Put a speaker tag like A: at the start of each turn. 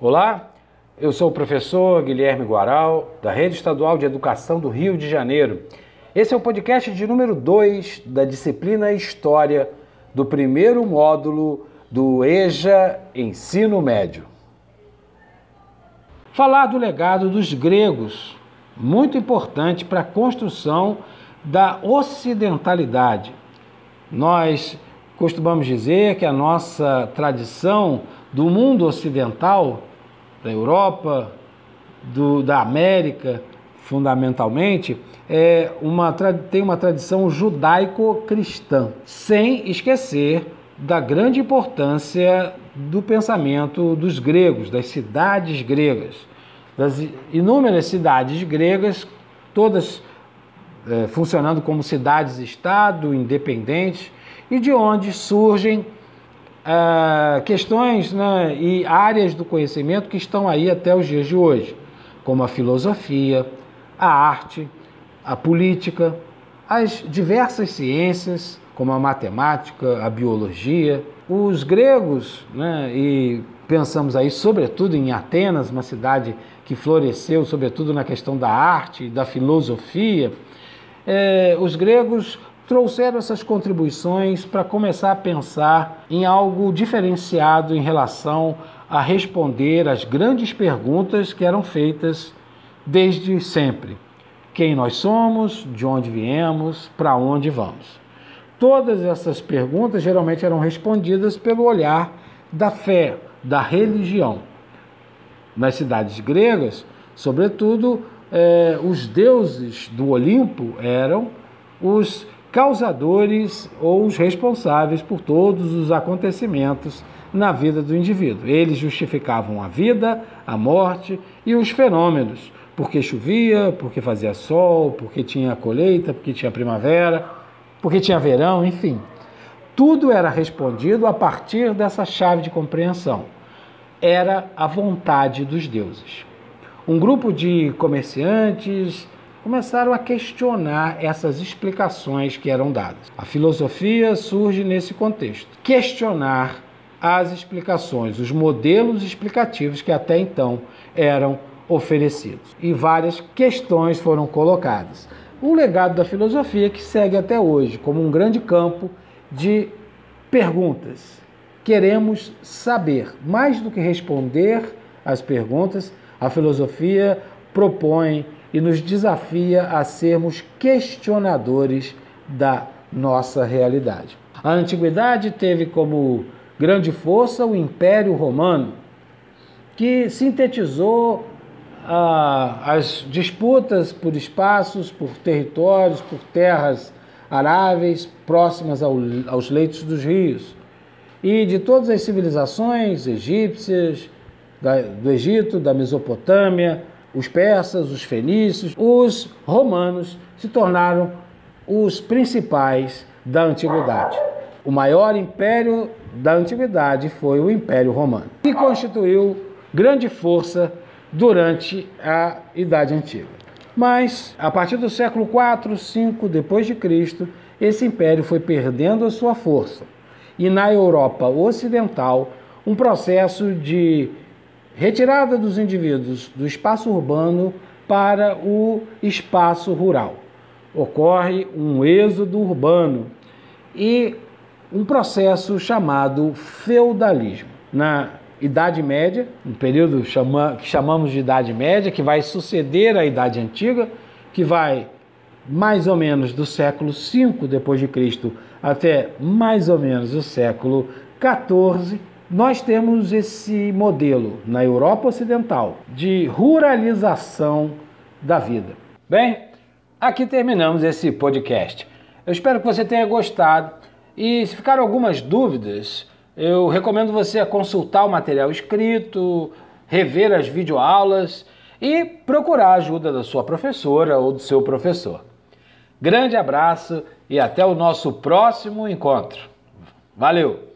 A: Olá, eu sou o professor Guilherme Guaral, da Rede Estadual de Educação do Rio de Janeiro. Esse é o podcast de número 2 da disciplina História do primeiro módulo do EJA Ensino Médio. Falar do legado dos gregos, muito importante para a construção da ocidentalidade. Nós costumamos dizer que a nossa tradição do mundo ocidental, da Europa, do, da América, fundamentalmente, é uma, tem uma tradição judaico-cristã, sem esquecer da grande importância do pensamento dos gregos, das cidades gregas, das inúmeras cidades gregas, todas é, funcionando como cidades-estado independentes, e de onde surgem ah, questões né, e áreas do conhecimento que estão aí até os dias de hoje, como a filosofia, a arte, a política, as diversas ciências, como a matemática, a biologia. Os gregos, né, e pensamos aí sobretudo em Atenas, uma cidade que floresceu sobretudo na questão da arte e da filosofia, eh, os gregos trouxeram essas contribuições para começar a pensar em algo diferenciado em relação a responder às grandes perguntas que eram feitas desde sempre: quem nós somos, de onde viemos, para onde vamos. Todas essas perguntas geralmente eram respondidas pelo olhar da fé, da religião. Nas cidades gregas, sobretudo, eh, os deuses do Olimpo eram os causadores ou os responsáveis por todos os acontecimentos na vida do indivíduo. Eles justificavam a vida, a morte e os fenômenos, porque chovia, porque fazia sol, porque tinha colheita, porque tinha primavera, porque tinha verão, enfim. Tudo era respondido a partir dessa chave de compreensão. Era a vontade dos deuses. Um grupo de comerciantes, começaram a questionar essas explicações que eram dadas. A filosofia surge nesse contexto. Questionar as explicações, os modelos explicativos que até então eram oferecidos. E várias questões foram colocadas. O legado da filosofia que segue até hoje como um grande campo de perguntas. Queremos saber, mais do que responder às perguntas, a filosofia propõe e nos desafia a sermos questionadores da nossa realidade. A antiguidade teve como grande força o Império Romano, que sintetizou ah, as disputas por espaços, por territórios, por terras aráveis próximas ao, aos leitos dos rios. E de todas as civilizações egípcias, da, do Egito, da Mesopotâmia, os persas, os fenícios, os romanos se tornaram os principais da antiguidade. O maior império da antiguidade foi o Império Romano, que constituiu grande força durante a Idade Antiga. Mas a partir do século 4, 5 depois de Cristo, esse império foi perdendo a sua força. E na Europa ocidental, um processo de retirada dos indivíduos do espaço urbano para o espaço rural. Ocorre um êxodo urbano e um processo chamado feudalismo. Na Idade Média, um período que chamamos de Idade Média, que vai suceder à Idade Antiga, que vai mais ou menos do século V depois de Cristo até mais ou menos o século XIV, nós temos esse modelo na Europa Ocidental de ruralização da vida. Bem, aqui terminamos esse podcast. Eu espero que você tenha gostado e se ficaram algumas dúvidas, eu recomendo você consultar o material escrito, rever as videoaulas e procurar a ajuda da sua professora ou do seu professor. Grande abraço e até o nosso próximo encontro. Valeu!